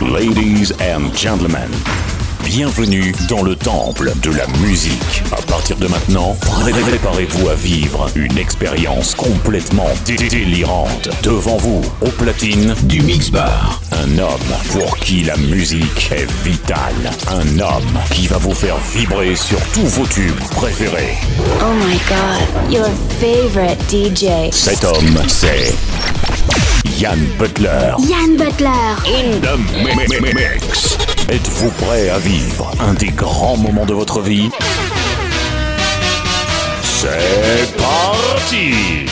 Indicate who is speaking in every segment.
Speaker 1: Ladies and gentlemen, bienvenue dans le temple de la musique. À partir de maintenant, préparez-vous à vivre une expérience complètement délirante. Devant vous, au platine du Mix Bar, un homme pour qui la musique est vitale. Un homme qui va vous faire vibrer sur tous vos tubes préférés.
Speaker 2: Oh my god, your favorite DJ.
Speaker 1: Cet homme, c'est Yann Butler.
Speaker 2: Yann Butler.
Speaker 1: In the mix. Êtes-vous prêt à vivre un des grands moments de votre vie? C'est parti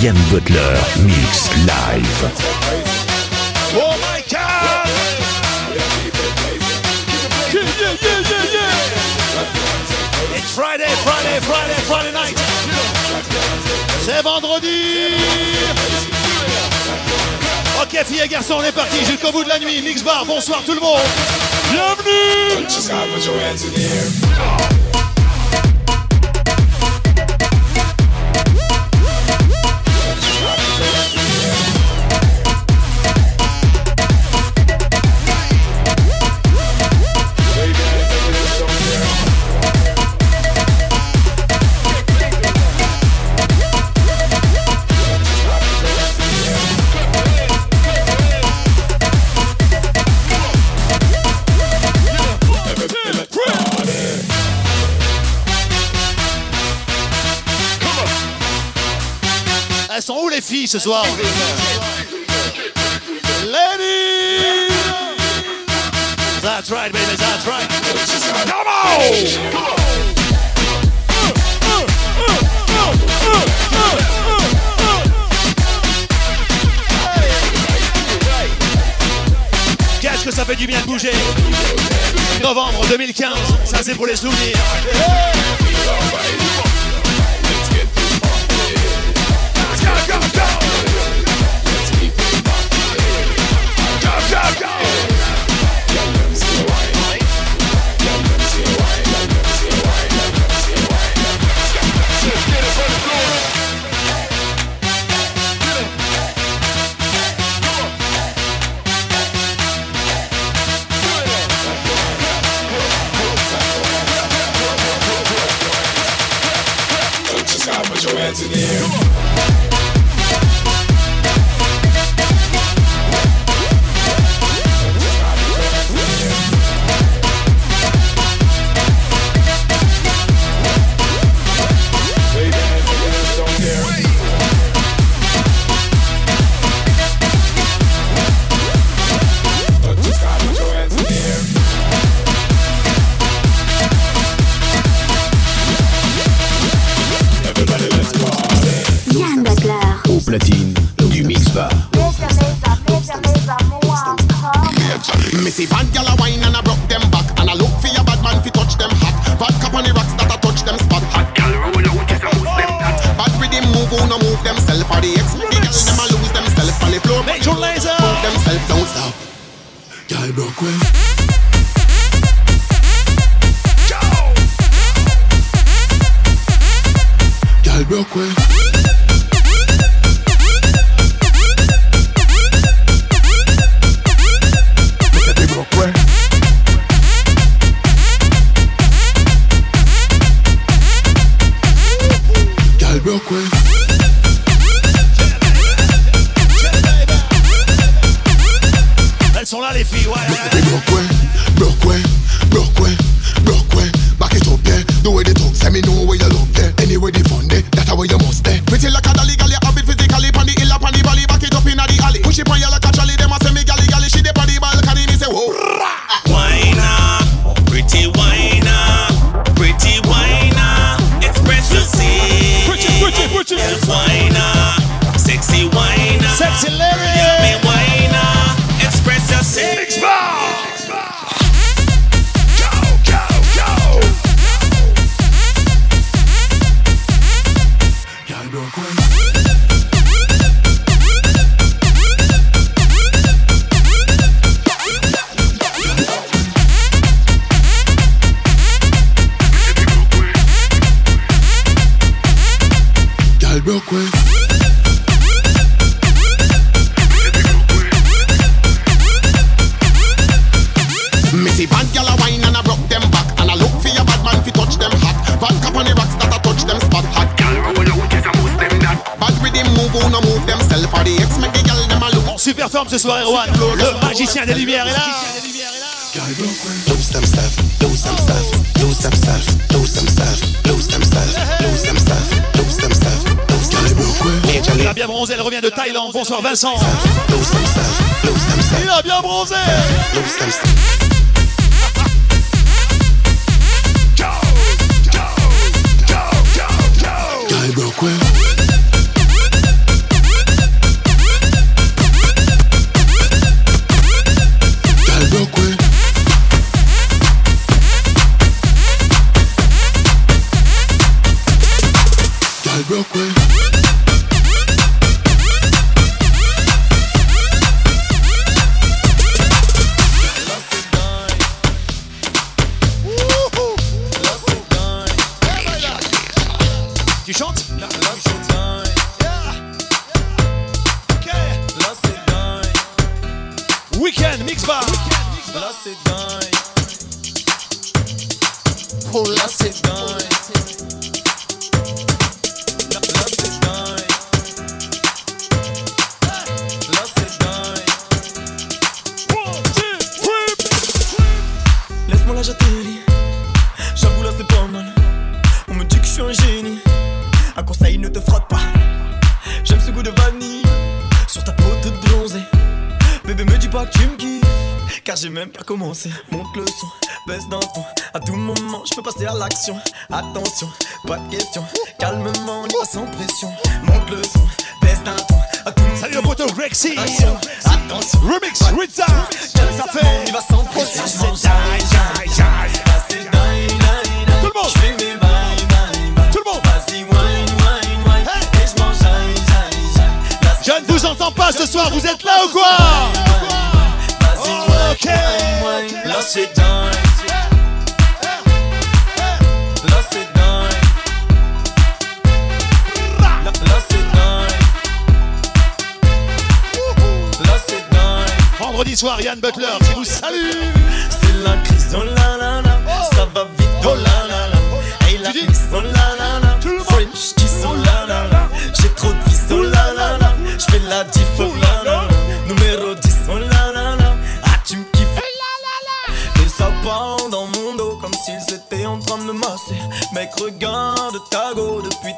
Speaker 1: Yann Butler Mix Live.
Speaker 3: Oh my god! Yeah, yeah, yeah, yeah, yeah! It's Friday, Friday, Friday, Friday night! C'est vendredi! Filles garçons, on est parti jusqu'au bout de la nuit. Mix Bar, bonsoir tout le monde! Bienvenue! Les filles ce soir? Ladies! That's right, baby, that's right. Come on! Qu'est-ce que ça fait du bien de bouger? Novembre 2015, ça c'est pour les souvenirs.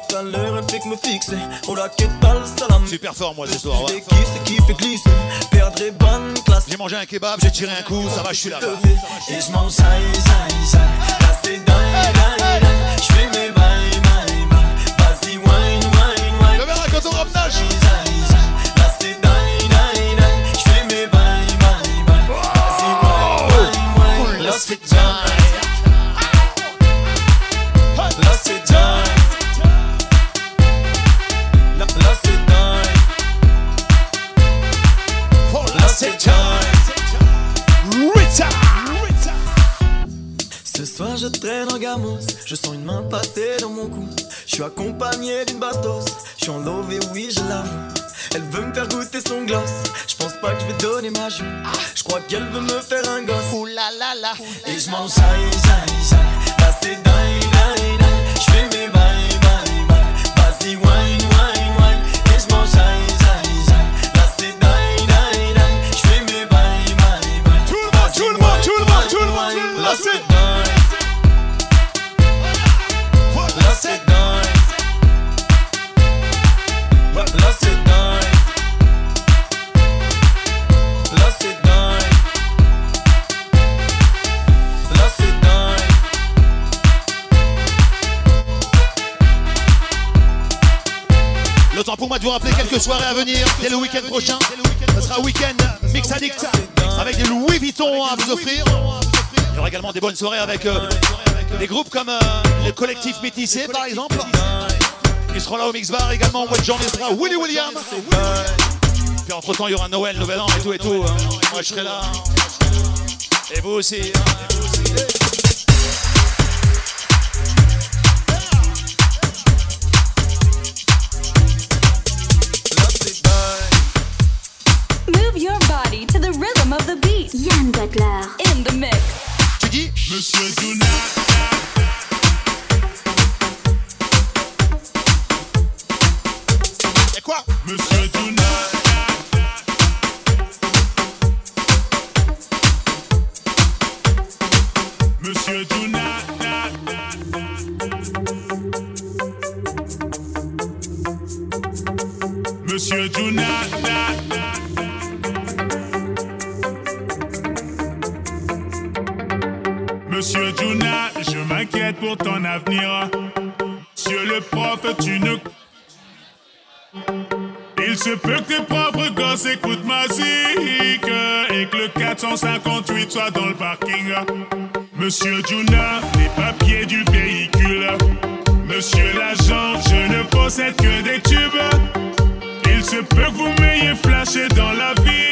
Speaker 4: Tout à l'heure, elle fait que me fixer. La que tal, salam.
Speaker 3: Super fort, moi, ce soir. ouais.
Speaker 4: C'est qui, fait glisser. Perdre.
Speaker 3: J'ai mangé un kebab, j'ai tiré un coup, ça va, je suis là.
Speaker 4: Et je aïe Là c'est dingue, dingue, dingue Je fais mes bails, bails, bails Vas-y, wine, wine, wine
Speaker 3: Le verre à coton
Speaker 4: Là c'est dingue, je traîne en gamos, je sens une main passer dans mon cou. Je suis accompagné d'une bastos, je suis en love et oui je l'avoue. Elle veut me faire goûter son gloss, je pense pas que je vais donner ma joue. Je crois qu'elle veut me faire un gosse. Ouh la la la. Et je m'en jaille, jaille, jaille.
Speaker 3: Moi de vous rappeler quelques soirées à venir dès le week-end prochain. Ce sera week-end Mix Addict avec des Louis Vuitton à vous offrir. Il y aura également des bonnes soirées avec euh, des groupes comme euh, le collectif Métissé par exemple. Qui seront là au Mix Bar également. De janvier sera Willy William. Puis entre temps il y aura Noël, Nouvel An et tout et tout. hein. Moi je serai là. Et vous aussi.
Speaker 4: Là
Speaker 2: Butler.
Speaker 5: In the mix.
Speaker 3: Tu dis
Speaker 6: Monsieur Donat. 458 soit dans le parking. Monsieur Juna, les papiers du véhicule. Monsieur l'agent, je ne possède que des tubes. Il se peut que vous m'ayez flashé dans la ville.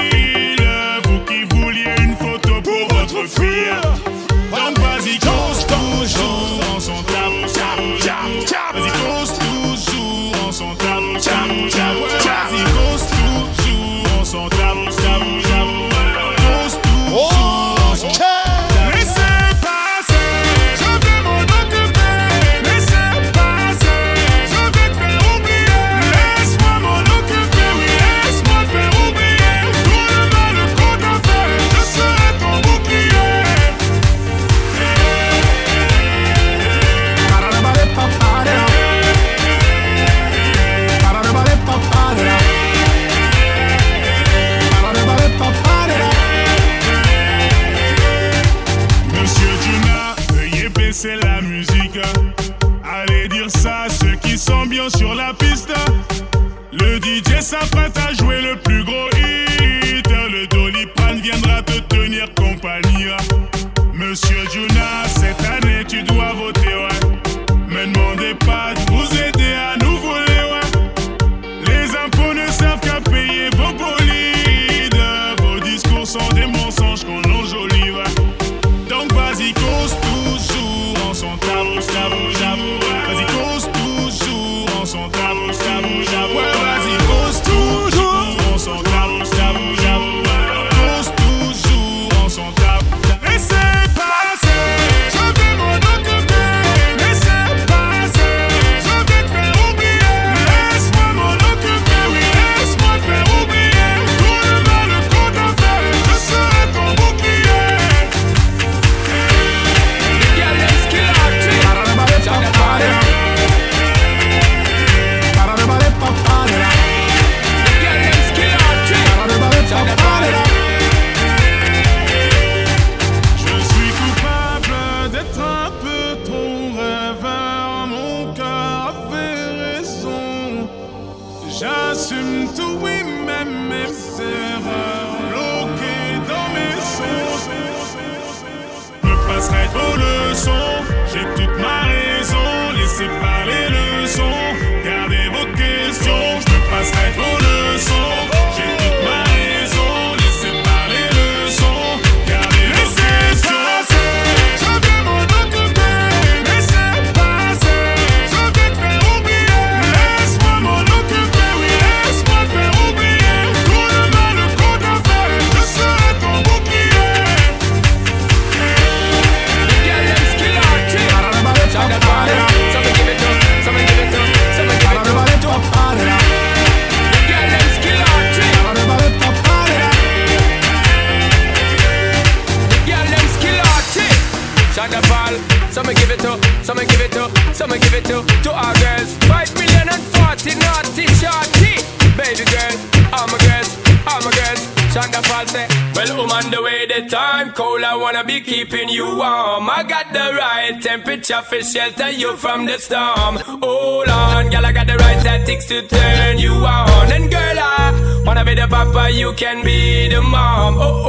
Speaker 7: nature for shelter you from the storm. Hold on, girl, I got the right tactics to turn you on. And girl, I wanna be the papa, you can be the mom. Oh, oh.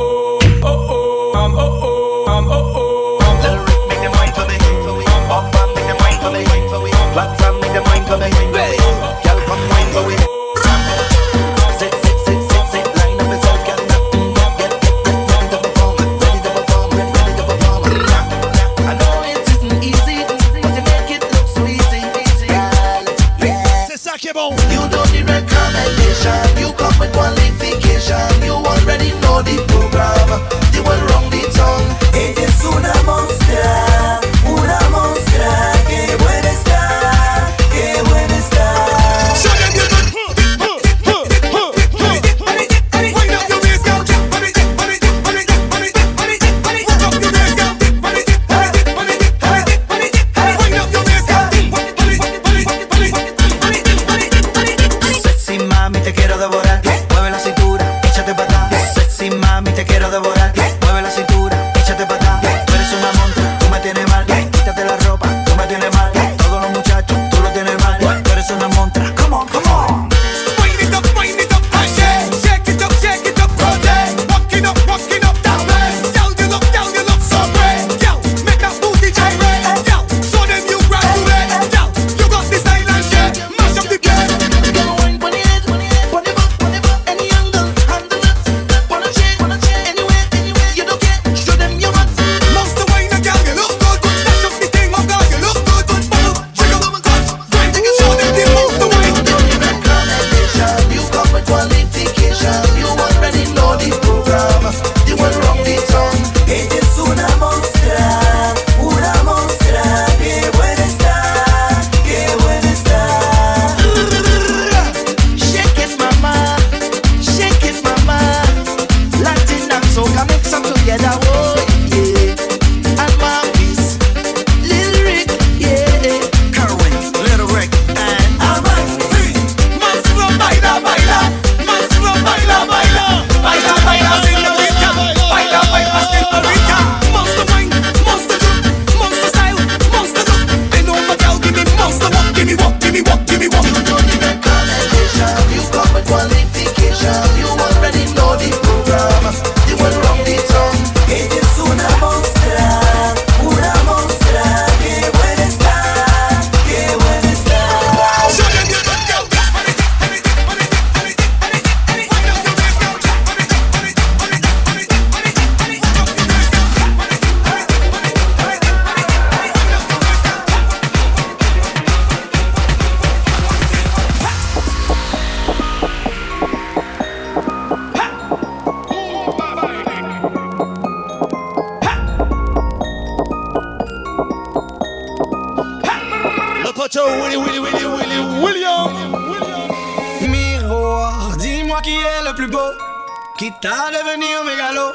Speaker 8: T'as devenu mégalo.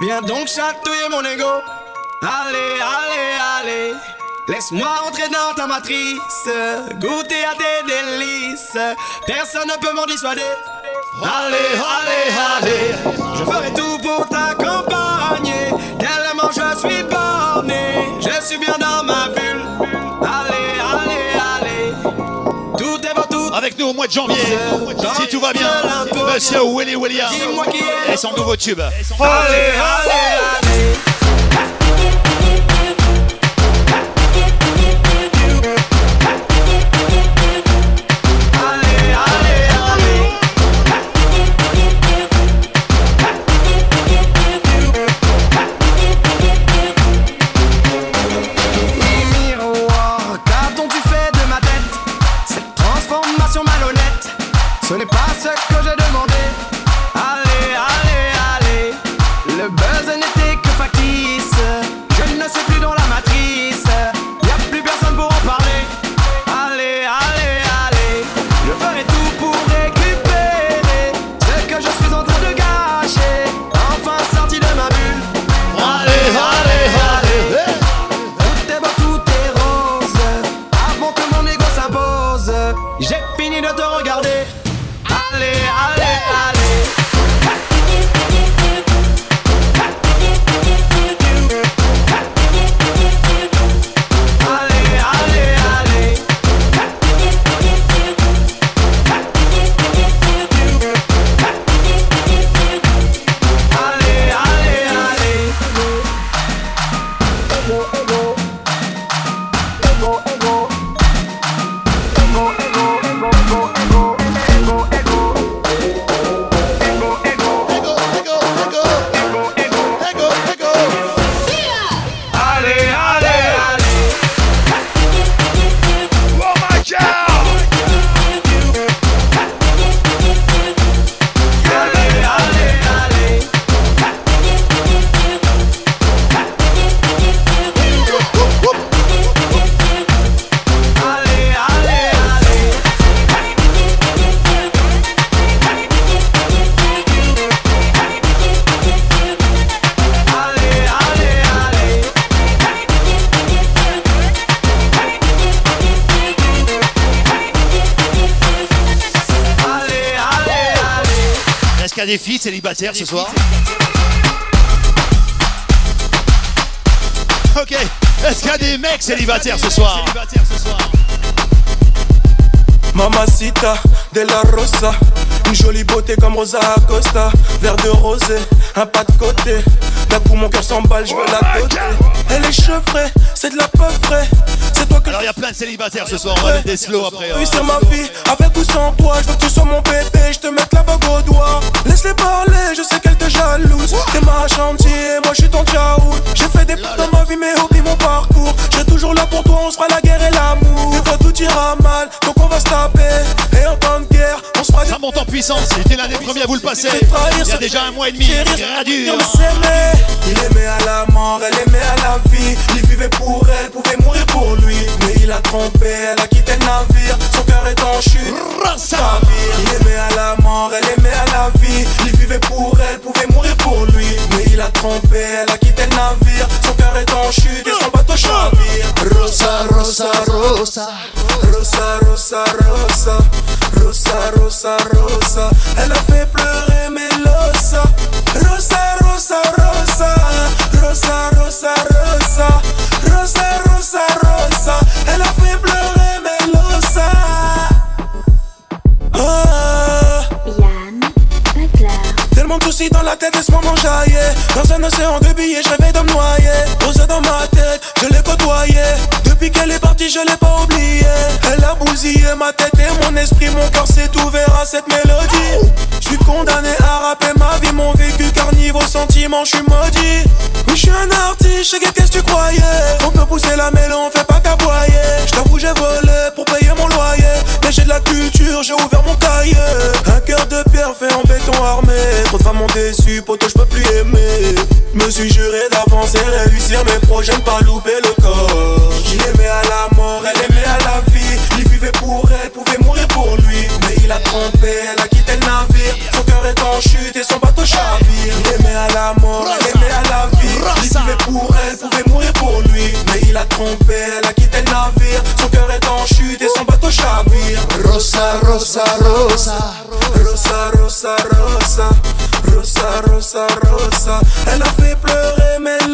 Speaker 8: Viens donc chatouiller mon ego. Allez, allez, allez. Laisse-moi entrer dans ta matrice. Goûter à tes délices. Personne ne peut m'en dissuader. Allez, allez, allez. Je ferai tout pour t'accompagner. Tellement je suis borné. Je suis bien
Speaker 3: au mois de janvier. Si tout va bien, Monsieur Willy Williams et son nouveau tube. Célibataires ce soir. Ok. Est-ce qu'il y a des mecs célibataires ce soir
Speaker 9: Mamacita de la Rosa Une jolie beauté comme Rosa Acosta. Verre de rosé, un pas de côté. D'un coup mon cœur s'emballe, je veux la côté. Elle est chevrée, c'est de la peu frais C'est toi que
Speaker 3: Alors il y a plein de célibataires ce soir, on va des slow après.
Speaker 9: Oui
Speaker 3: hein.
Speaker 9: c'est ma vie, avec ou sans toi Je veux que tu sois mon bébé, je te mette la bague au doigt. Laisse-les parler, je sais qu'elle te jalouse. T'es ma chantier, moi je suis ton tchaout J'ai fait des dans ma vie mais oublie mon parcours. Je toujours là pour toi, on se fera la guerre et l'amour
Speaker 3: puissance, j'étais l'un des premiers à vous le passer. Il y a déjà un mois et demi, gradure.
Speaker 9: Il aimait à la mort, elle aimait à la vie. Il vivait pour elle, pouvait mourir pour lui. Mais il a trompé, elle a quitté le navire. Son cœur est en chute. Il aimait à la mort, elle aimait à la vie. Il vivait pour elle, pouvait mourir pour lui. Mais il a trompé, elle a quitté le navire. Son cœur est en chute et son bateau chavire. Rosa, rosa, rosa. Rosa, rosa, rosa. Rosa, rosa, rosa. Elle a fait pleurer Melosa. Rosa, rosa, rosa. Rosa, rosa, rosa. Rosa, soucis dans la tête, laisse-moi m'enjailler. Dans un océan de billets, je rêvais de me noyer. Rosa dans ma tête, je l'ai côtoyée Depuis qu'elle est partie, je l'ai pas oubliée Elle a bousillé ma tête et mon esprit Mon cœur s'est ouvert à cette mélodie. Je suis condamné à rapper ma vie Mon vécu car niveau sentiment, je suis maudit. Oui, je suis un artiste, je qu'est-ce que tu croyais. On peut pousser la mêlée, on fait pas qu'aboyer. Je t'avoue, j'ai volé pour payer mon loyer. Mais j'ai de la culture, j'ai ouvert mon cahier. Un cœur de pierre fait en béton armé m'ont déçu, poto, je peux plus aimer. Me suis juré d'avancer, réussir mes projets, ne pas louper le corps. Il aimait à la mort, elle aimait à la vie. Il vivait pour elle, pouvait mourir pour lui. Mais il a trompé, elle a quitté le navire. Son cœur est en chute et son bateau chavire. Il aimait à la mort, elle aimait à la vie. Il vivait pour elle, pouvait mourir pour lui. Mais il a trompé, elle a quitté le navire. Son cœur est en chute et son bateau chavire. Rosa, rosa, rosa. Rosa, rosa, rosa Rosa, rosa, rosa. Elle a fait pleurer Melosa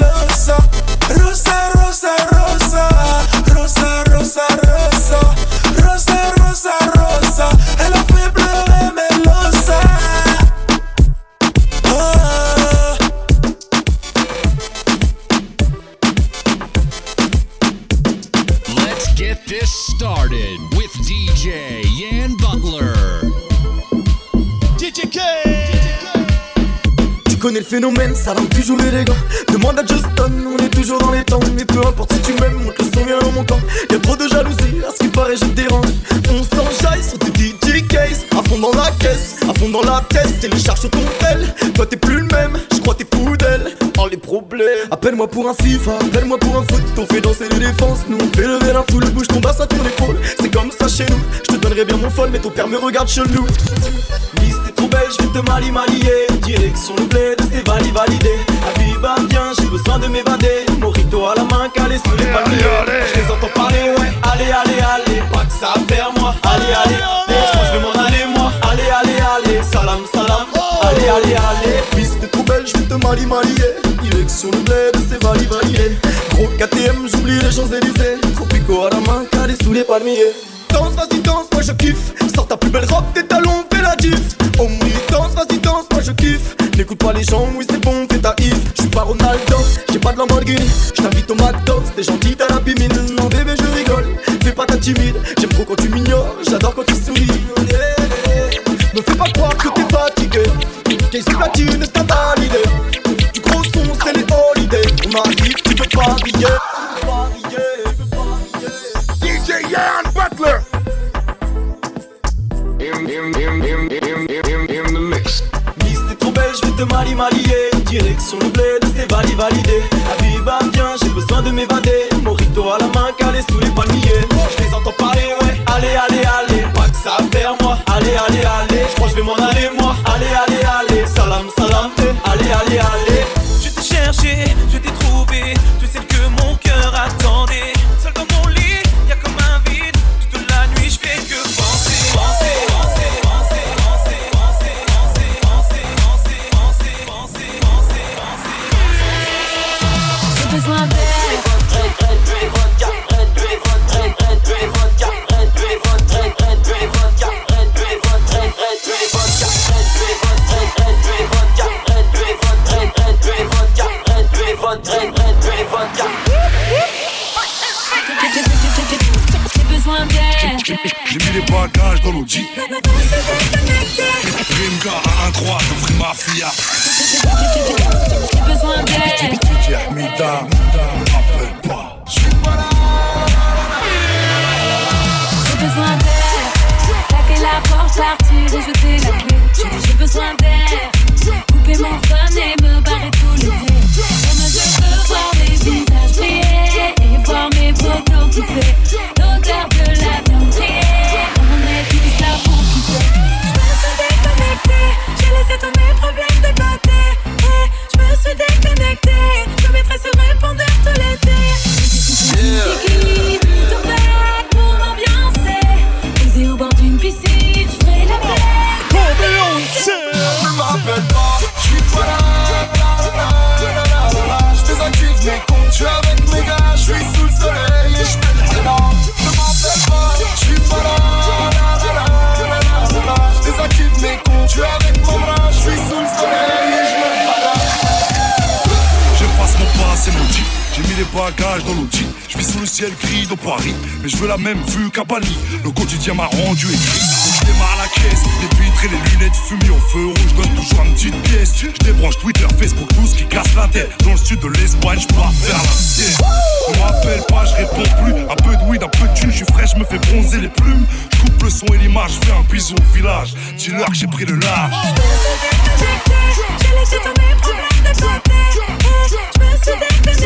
Speaker 4: phénomène, ça rend toujours élégant. Demande à Justin, on est toujours dans les temps. Mais peu importe si tu m'aimes, monte le son bien en montant. Y'a trop de jalousie, à ce qui paraît, je te dérange. On s'enjaille sur tes DJ case, à fond dans la caisse, à fond dans la tête. Télécharge sur ton tel. Toi t'es plus le même, je crois t'es fou d'elle. Oh les problèmes. Appelle-moi pour un FIFA, appelle-moi pour un foot. On fait danser les défenses, nous on fait lever la foule. Bouge ton bassin ton épaule, c'est comme ça chez nous. Je te donnerai bien mon folle, mais ton père me regarde chelou. Je vais te mali malier. Direction le bled, c'est vali validé. Habiba, viens, j'ai besoin de m'évader. Morito à la main, calé sous les palmiers. Je les entends parler, ouais. Allez, allez, allez, pas que ça à faire, moi. Allez, allez, allez, je pense que je vais m'en aller, moi. Allez, allez, allez, salam, salam. Allez, allez, allez. Miss, t'es trop belle, je vais te mali malier. Direction le bled, c'est vali validé. Gros KTM, j'oublie les Champs-Élysées. Tropico à la main, calé sous les palmiers. Danse, vas-y, danse, moi je kiffe. Sors ta plus belle robe, tes talons, fais la diff. Oh oui, danse, vas-y, danse, moi je kiffe. N'écoute pas les gens, oui, c'est bon, fais ta if. J'suis pas Ronaldo, j'ai pas de Lamborghini. J't'invite au McDo, t'es gentil, t'as la bimine. Non, bébé, je rigole, fais pas ta timide. J'aime trop quand tu m'ignores, j'adore quand tu souris. Me fais pas croire que t'es fatigué. Qu'est-ce que platine, t'as validé. Du gros son, c'est les holidays. On arrive, tu peux pas briller. Mali malier. Direction le bled, c'est vali validé. Habiba, viens, j'ai besoin de m'évader. Morito à la technologie. Rimka à
Speaker 10: 1-3, t'offres mafia.
Speaker 11: J'ai besoin d'aide.
Speaker 10: bagages dans l'audi. Je vis sous le ciel gris de Paris, mais je veux la même vue qu'à Bali. Le quotidien m'a rendu écrit. Je démarre la caisse, les vitres et les lunettes fumées au feu rouge. Je donne toujours une petite pièce. Je débranche Twitter, Facebook, tout ce qui casse la tête. Dans le sud de l'Espagne, je pars faire la sieste. On m'appelle pas, je réponds plus. Un peu de weed, un peu de thune, je suis frais, je me fais bronzer les plumes. Je coupe le son et l'image, je fais un bisou au village. Dis-leur que j'ai pris le large.
Speaker 11: J'ai laissé de côté.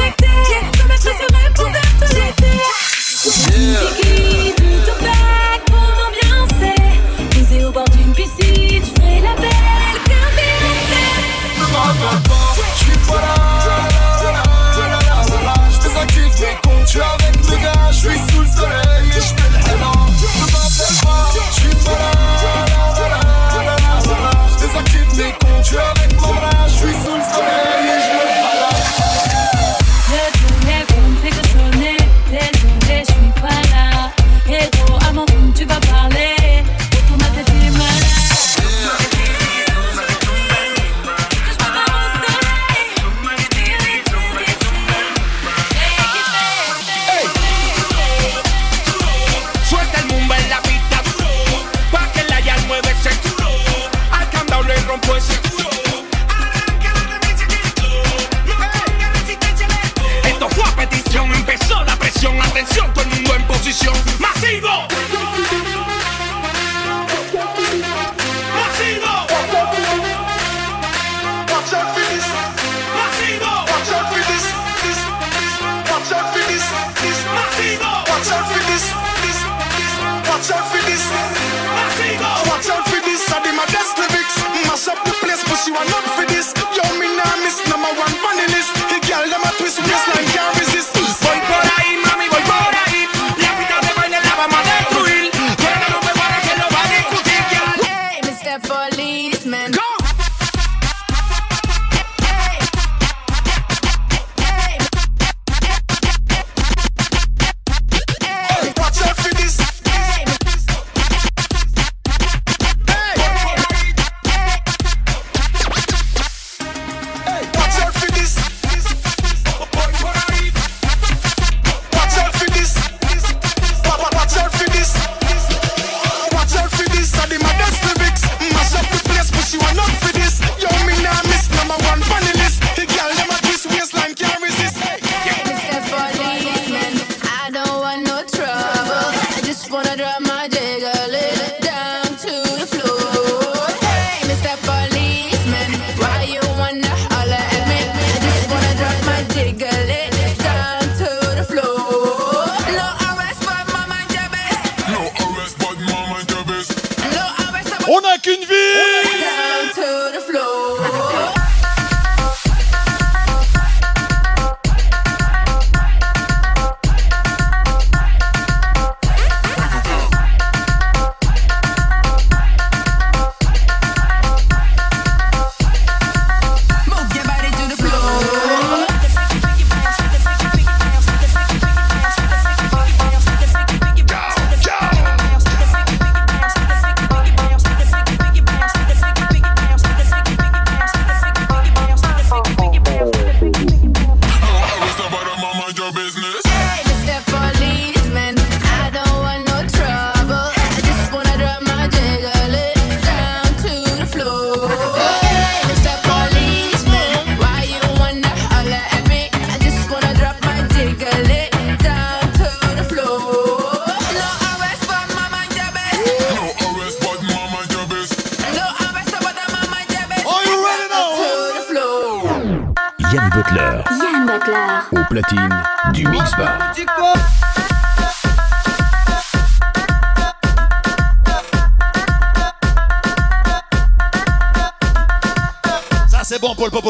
Speaker 11: Je me suis J'essaierai pour
Speaker 1: d'être l'été. Yeah.
Speaker 12: cuerpo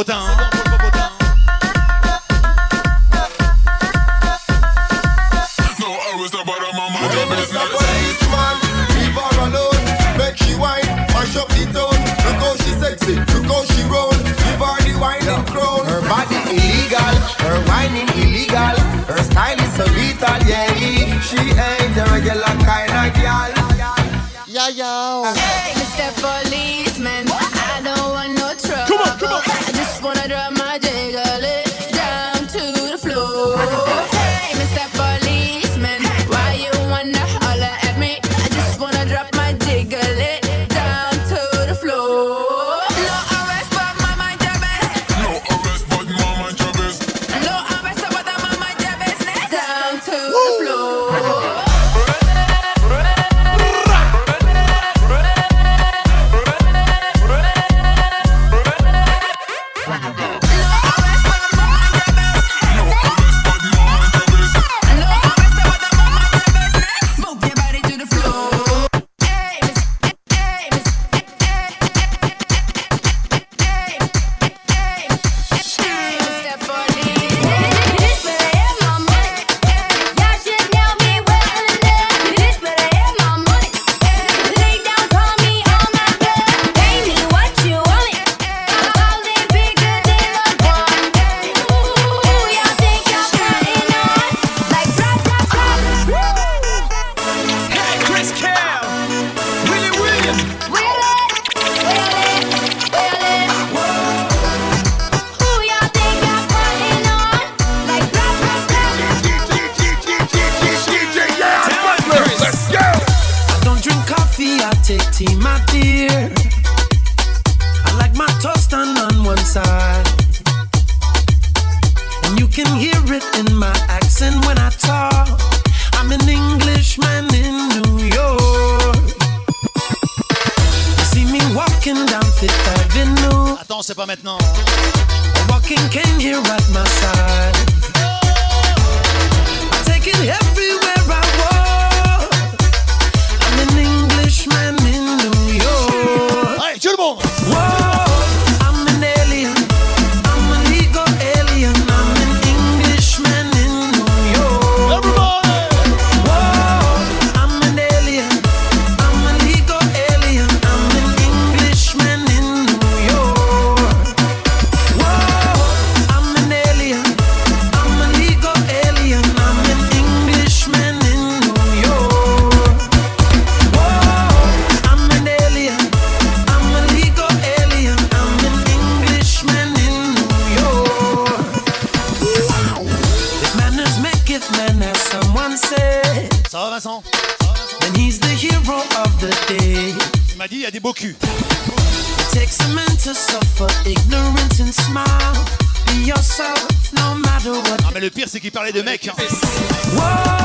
Speaker 12: Someone said.
Speaker 8: Ça va Vincent?
Speaker 12: Then he's the hero of the day.
Speaker 8: Il m'a dit, il y a des beaux culs. Mais le pire, c'est qu'il parlait de mecs. Hein.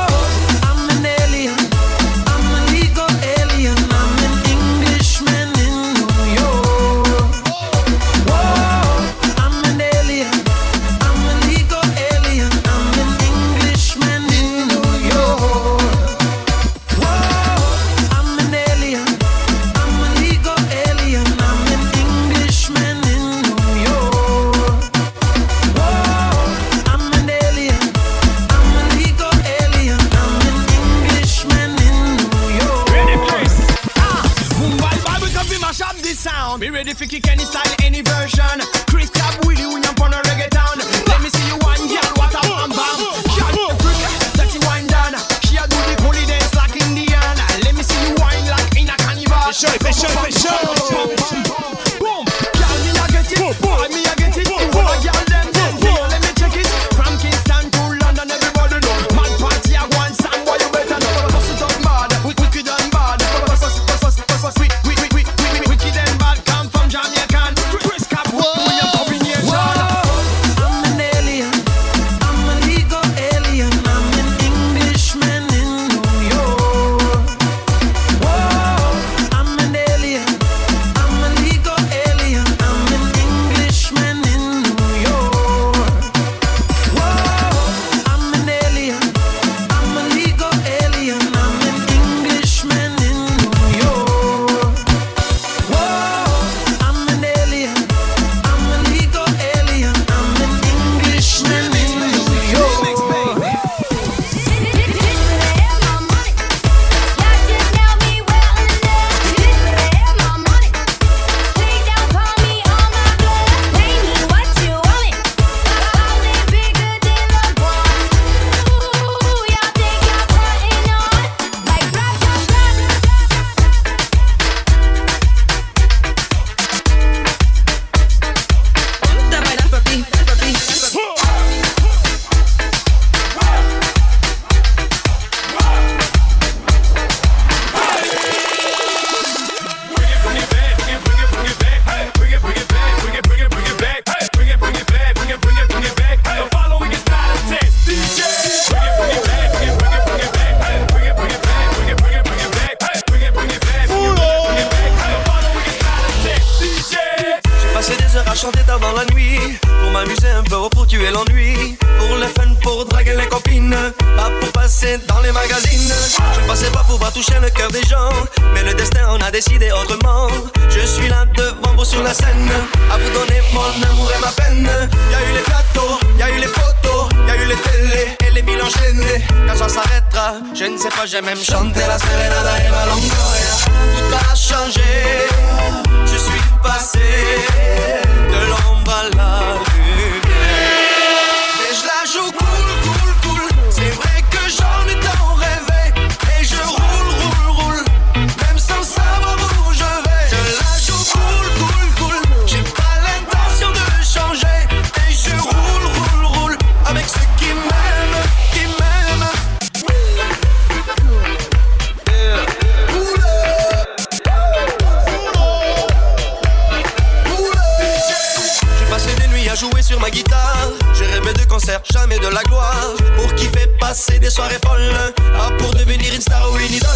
Speaker 4: jamais de la gloire. Pour kiffer, passer des soirées folles. Ah pour devenir une star ou une idole.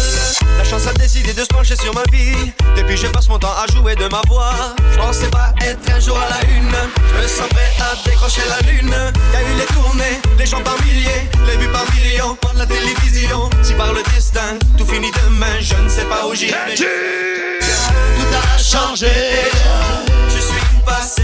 Speaker 4: La chance a décidé de se pencher sur ma vie. Depuis je passe mon temps à jouer de ma voix. Je pensais pas être un jour à la une. Je me sens prêt à décrocher la lune. Y'a eu les tournées, les gens par milliers. Les vues par millions, par la télévision. Si par le destin, tout finit demain Je ne sais pas où j'irai. Tout a changé. Je suis passé.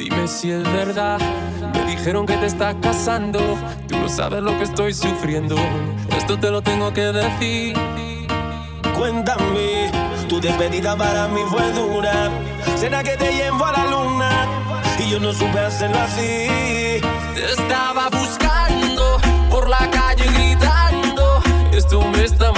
Speaker 13: Dime si es verdad, me dijeron que te estás casando, tú no sabes lo que estoy sufriendo, esto te lo tengo que decir.
Speaker 14: Cuéntame, tu despedida para mí fue dura, será que te llevo a la luna y yo no supe hacerlo así.
Speaker 13: Te estaba buscando por la calle gritando, esto me está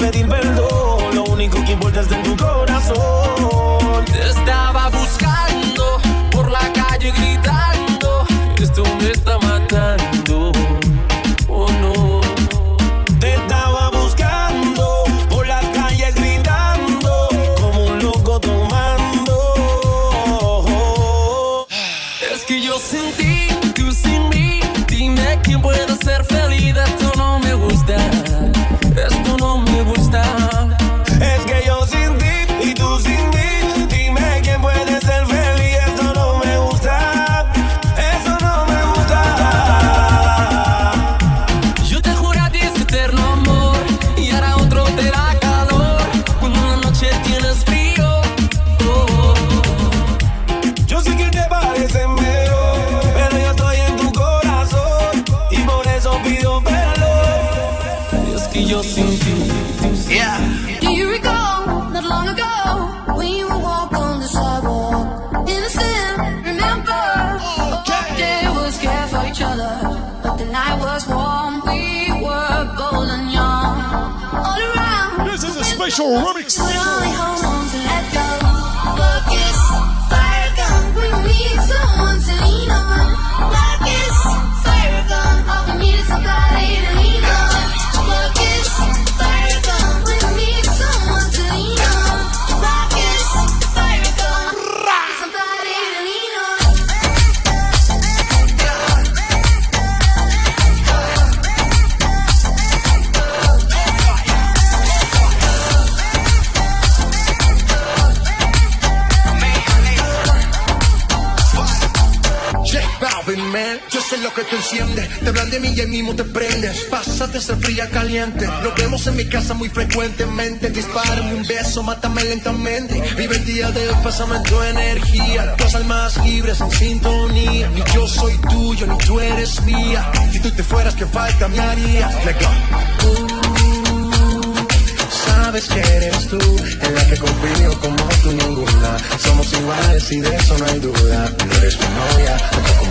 Speaker 14: pedir perdón.
Speaker 3: night was warm, we were bold and young. All around.
Speaker 15: This is a special remix.
Speaker 12: te enciende. Te hablan de mí y ahí mismo te prendes. Pásate ser fría caliente. Nos vemos en mi casa muy frecuentemente. Dispárame un beso, mátame lentamente. Vive el día de hoy, pásame tu energía. Dos almas libres en sintonía. Ni yo soy tuyo, ni tú eres mía. Si tú te fueras, ¿qué falta me haría? harías? sabes que eres tú, en la que confío como tú ninguna. Somos iguales y de eso no hay duda. No eres mi novia, no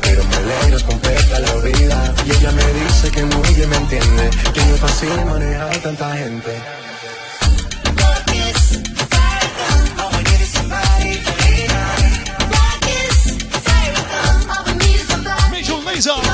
Speaker 12: pero me alegras completa la vida. Y ella me dice que muy bien me entiende, que me fascina manejar tanta gente.
Speaker 15: Major Laser.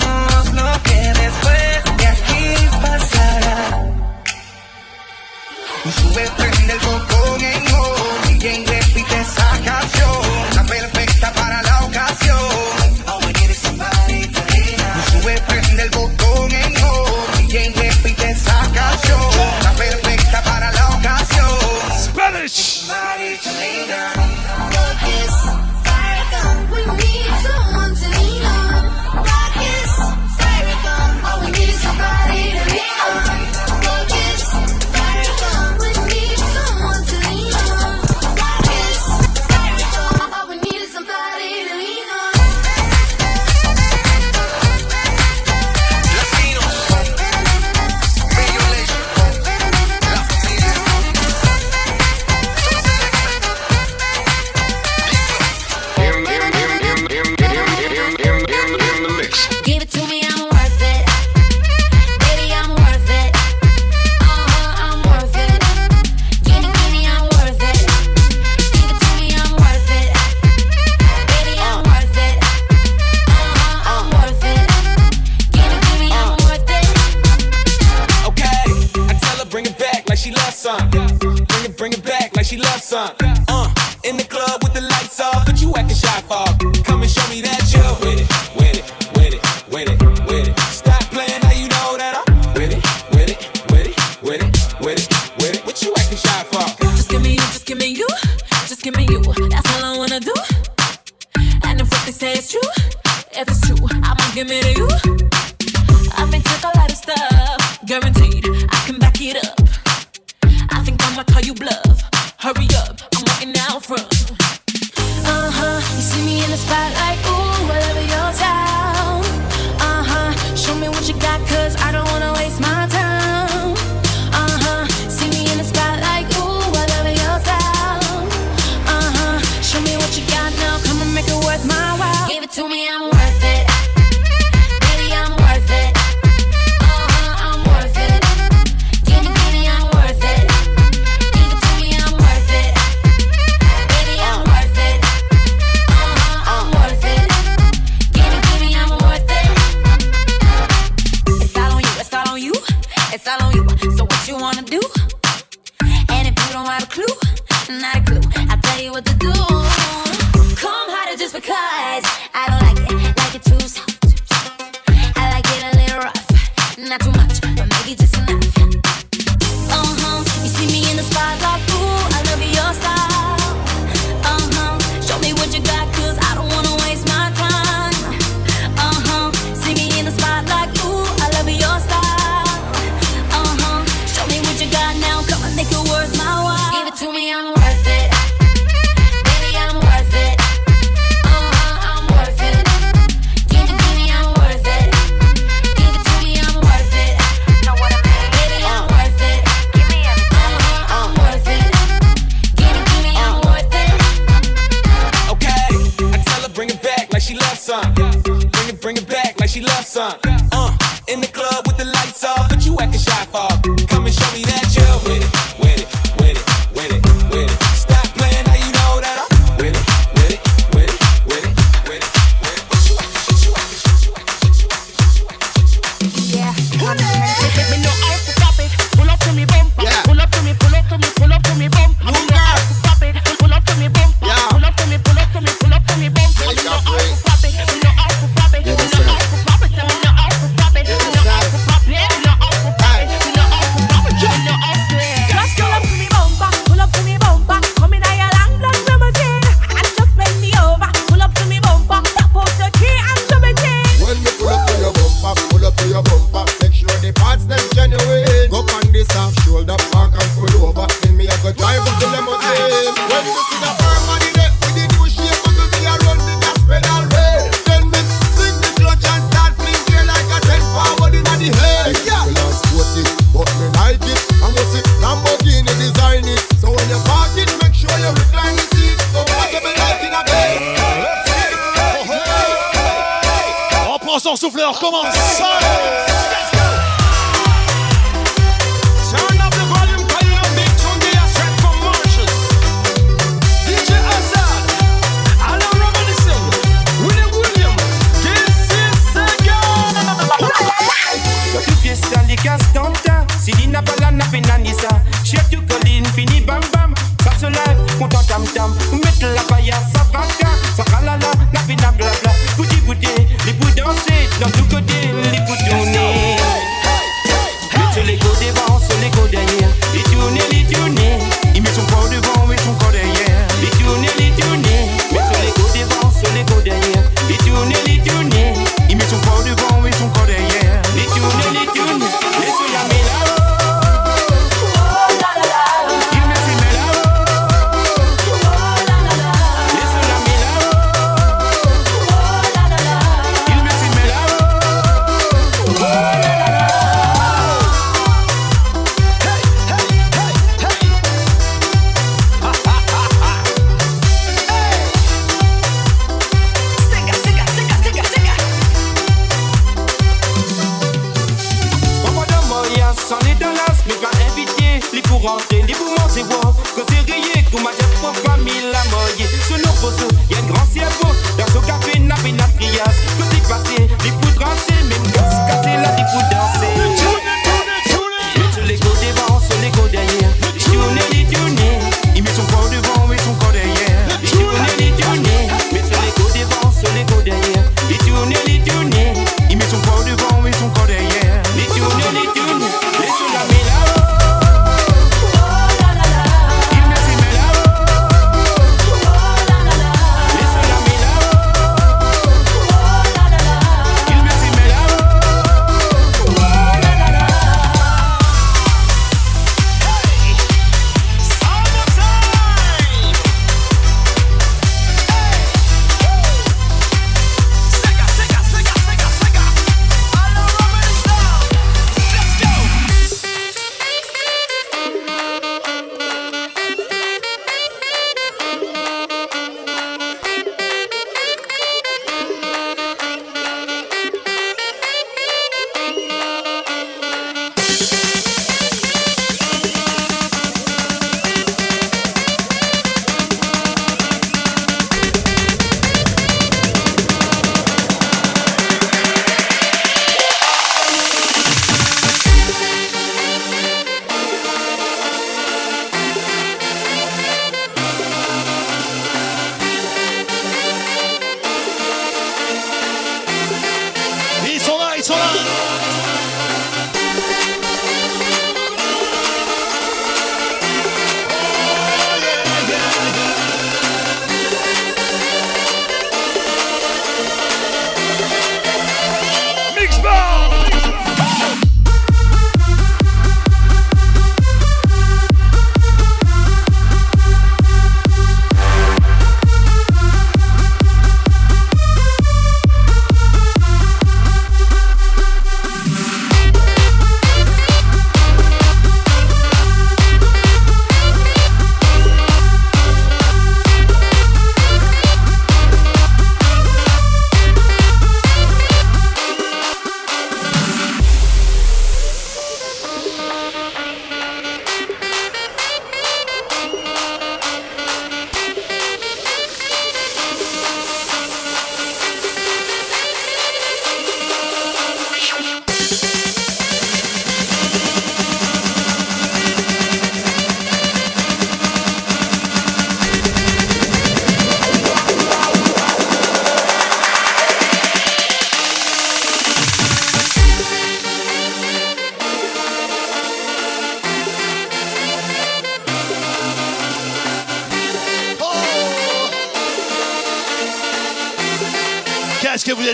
Speaker 12: Sube, prende el botón en on y en repite
Speaker 7: saca. she loves some. Bring it, bring it back like she loves some. Uh, in the club with the lights off, but you acting shy for. Come and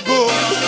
Speaker 12: chegou.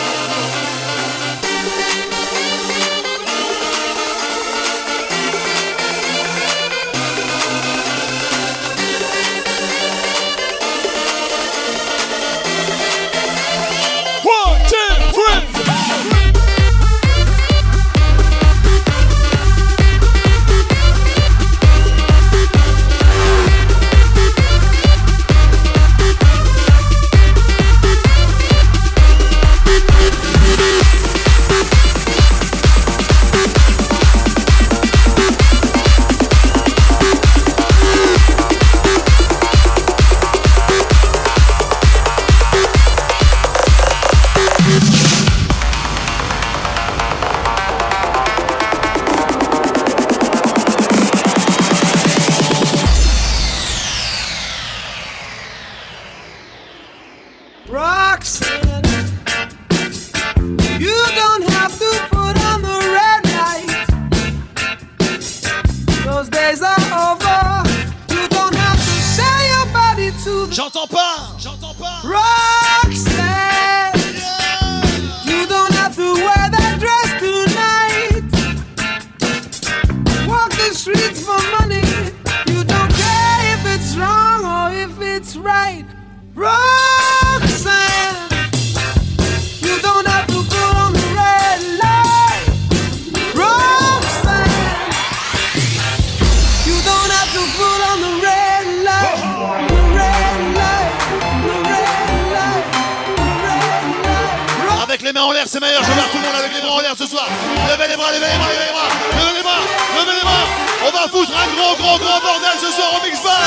Speaker 12: Mains en l'air, c'est meilleur. Je regarde tout le monde avec les bras en l'air ce soir. Levez les bras, levez les bras, levez les bras, levez les bras, levez les bras. On va foutre un gros, gros, gros bordel ce soir au mix bar.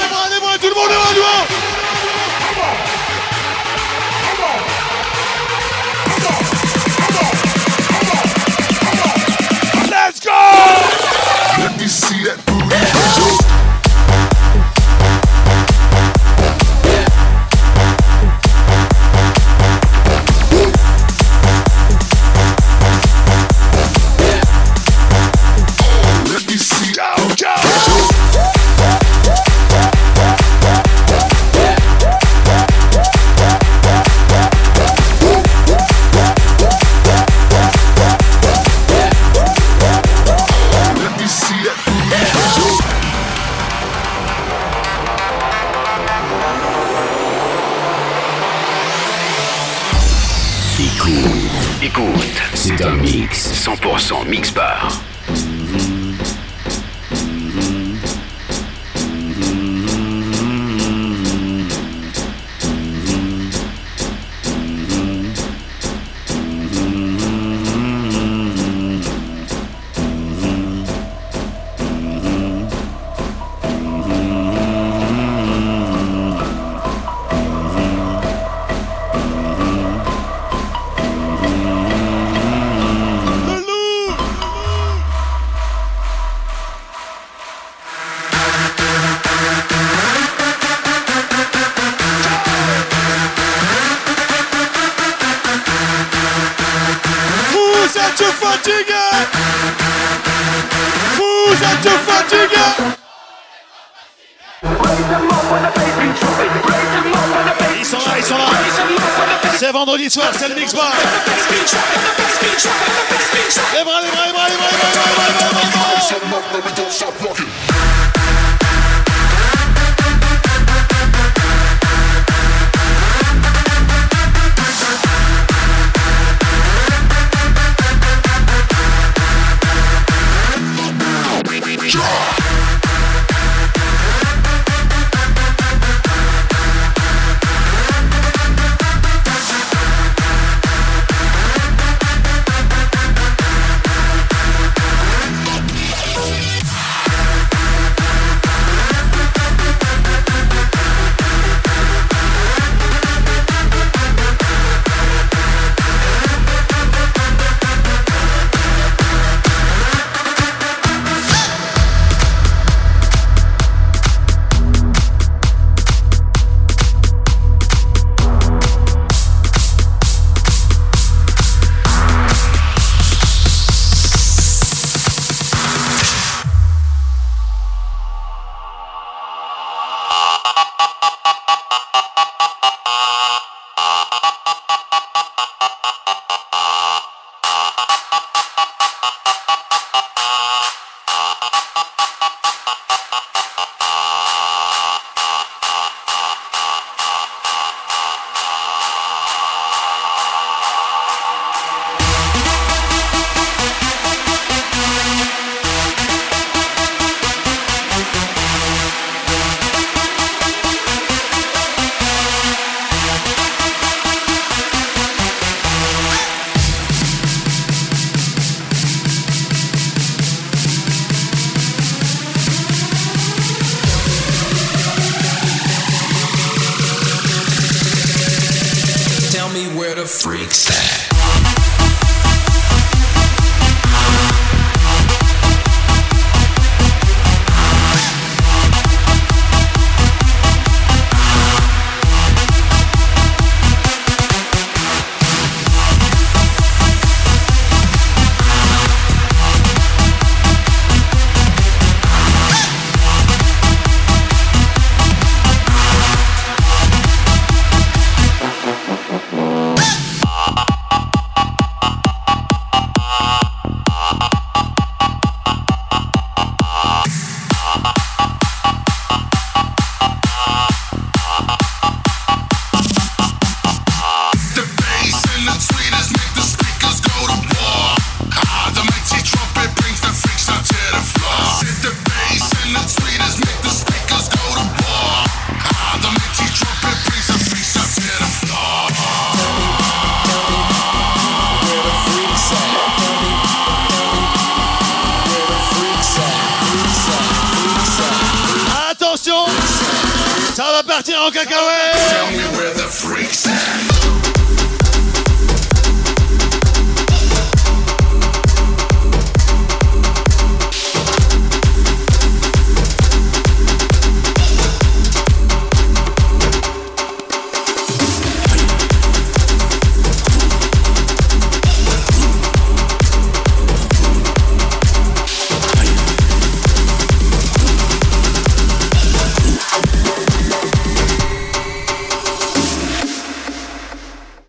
Speaker 12: Les bras, les bras, tout le monde est là, du haut. Let's go!
Speaker 16: Let me see that booty.
Speaker 3: 100% mix bar.
Speaker 12: Ils sont là, ils sont là. C'est vendredi soir, c'est le mix bar. Les bras, les.